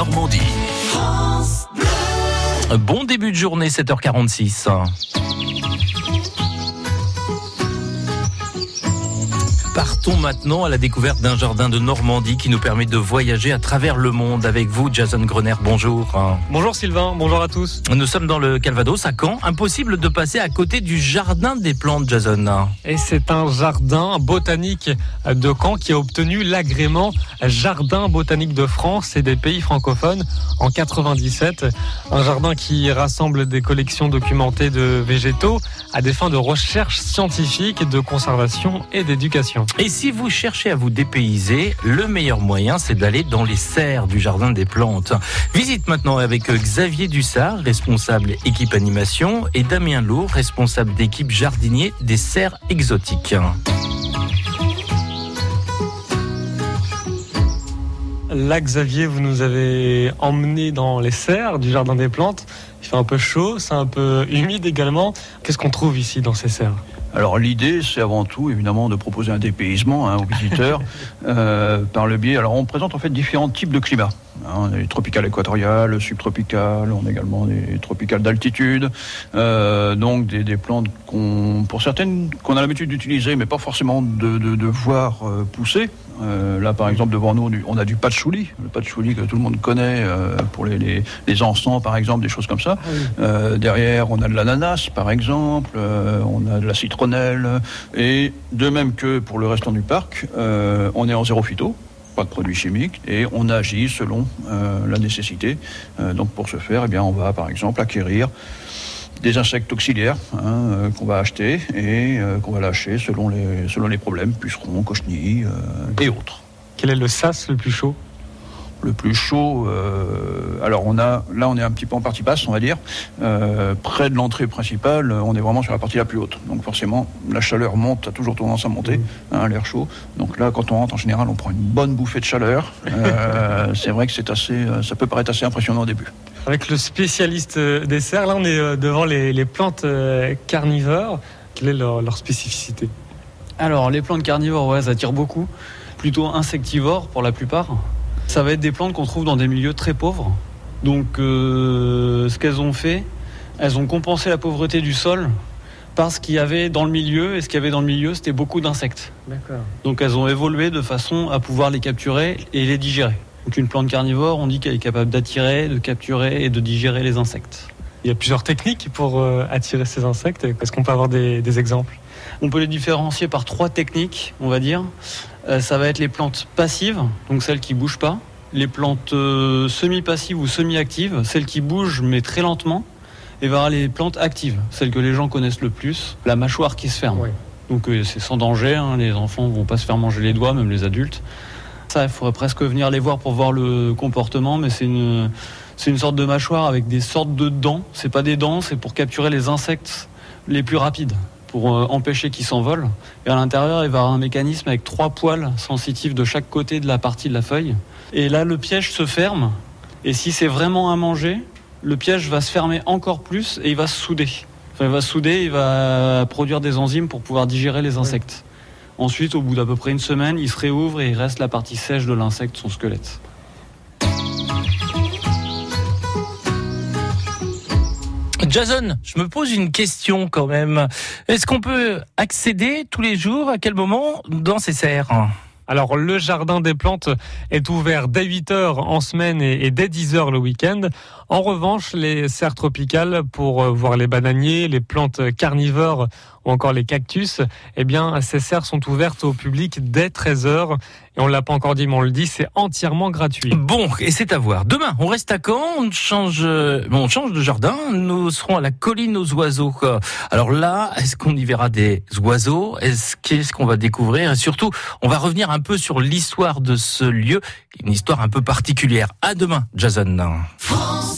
Normandie. Bon début de journée, 7h46. Partons maintenant à la découverte d'un jardin de Normandie qui nous permet de voyager à travers le monde avec vous, Jason Grener. Bonjour. Bonjour Sylvain, bonjour à tous. Nous sommes dans le Calvados, à Caen. Impossible de passer à côté du jardin des plantes, Jason. Et c'est un jardin botanique de Caen qui a obtenu l'agrément Jardin botanique de France et des pays francophones en 97. Un jardin qui rassemble des collections documentées de végétaux à des fins de recherche scientifique, de conservation et d'éducation. Et si vous cherchez à vous dépayser, le meilleur moyen, c'est d'aller dans les serres du Jardin des Plantes. Visite maintenant avec Xavier Dussard, responsable équipe animation, et Damien Lourd, responsable d'équipe jardinier des serres exotiques. Là, Xavier, vous nous avez emmené dans les serres du Jardin des Plantes. Il fait un peu chaud, c'est un peu humide également. Qu'est-ce qu'on trouve ici dans ces serres? Alors l'idée, c'est avant tout évidemment de proposer un dépaysement hein, aux visiteurs euh, par le biais. Alors on présente en fait différents types de climats. Hein, on a les tropicales équatoriales, subtropicales, on a également des tropicales d'altitude, euh, donc des, plantes qu'on, pour certaines qu'on a l'habitude d'utiliser, mais pas forcément de, de, voir euh, pousser. Euh, là, par exemple, devant nous, on a du patchouli, le patchouli que tout le monde connaît pour les, les, les, encens, par exemple, des choses comme ça. Ah derrière, on a de l'ananas, par exemple, on a de la citronnelle, et de même que pour le restant du parc, on est en zéro phyto pas de produits chimiques et on agit selon euh, la nécessité. Euh, donc pour ce faire, eh bien, on va par exemple acquérir des insectes auxiliaires hein, euh, qu'on va acheter et qu'on va lâcher selon les, selon les problèmes, pucerons, cochenilles et autres. Quel est le sas le plus chaud? Le plus chaud. Euh, alors on a, là on est un petit peu en partie basse, on va dire. Euh, près de l'entrée principale, on est vraiment sur la partie la plus haute. Donc forcément, la chaleur monte, a toujours tendance à monter, mmh. hein, l'air chaud. Donc là, quand on rentre, en général, on prend une bonne bouffée de chaleur. Euh, c'est vrai que c'est assez, ça peut paraître assez impressionnant au début. Avec le spécialiste des serres, là on est devant les, plantes carnivores. Quelle est leur, spécificité? Alors les plantes carnivores, ouais, ça attire beaucoup. Plutôt insectivores pour la plupart. Ça va être des plantes qu'on trouve dans des milieux très pauvres. Donc euh, ce qu'elles ont fait, elles ont compensé la pauvreté du sol par ce qu'il y avait dans le milieu. Et ce qu'il y avait dans le milieu, c'était beaucoup d'insectes. Donc elles ont évolué de façon à pouvoir les capturer et les digérer. Donc une plante carnivore, on dit qu'elle est capable d'attirer, de capturer et de digérer les insectes. Il y a plusieurs techniques pour euh, attirer ces insectes. Est-ce qu'on peut avoir des exemples? On peut les différencier par trois techniques, on va dire. Euh, ça va être les plantes passives, donc celles qui bougent pas. Les plantes euh, semi-passives ou semi-actives, celles qui bougent mais très lentement. Et va les plantes actives, celles que les gens connaissent le plus, la mâchoire qui se ferme. Donc c'est sans danger, hein. les enfants vont pas se faire manger les doigts, même les adultes. Ça, il faudrait presque venir les voir pour voir le comportement, mais c'est une, c'est une sorte de mâchoire avec des sortes de dents. C'est pas des dents, c'est pour capturer les insectes les plus rapides pour euh, empêcher qu'il s'envole. Et à l'intérieur, il va y avoir un mécanisme avec trois poils sensitifs de chaque côté de la partie de la feuille. Et là, le piège se ferme. Et si c'est vraiment à manger, le piège va se fermer encore plus et il va se souder. Enfin, il va se souder, il va produire des enzymes pour pouvoir digérer les insectes. Ensuite, au bout d'à peu près une semaine, il se réouvre et il reste la partie sèche de l'insecte, son squelette. Jason, je me pose une question quand même. Est-ce qu'on peut accéder tous les jours, à quel moment, dans ces serres? Alors le jardin des plantes est ouvert dès 8h en semaine et dès 10h le week-end. En revanche, les serres tropicales pour euh, voir les bananiers, les plantes carnivores ou encore les cactus, eh bien ces serres sont ouvertes au public dès 13h et on l'a pas encore dit mais on le dit, c'est entièrement gratuit. Bon, et c'est à voir. Demain, on reste à Caen, on change euh, on change de jardin, nous serons à la colline aux oiseaux. Alors là, est-ce qu'on y verra des oiseaux? Est-ce qu'est-ce qu'on va découvrir? Et surtout, on va revenir un peu sur l'histoire de ce lieu, une histoire un peu particulière. À demain, Jason. France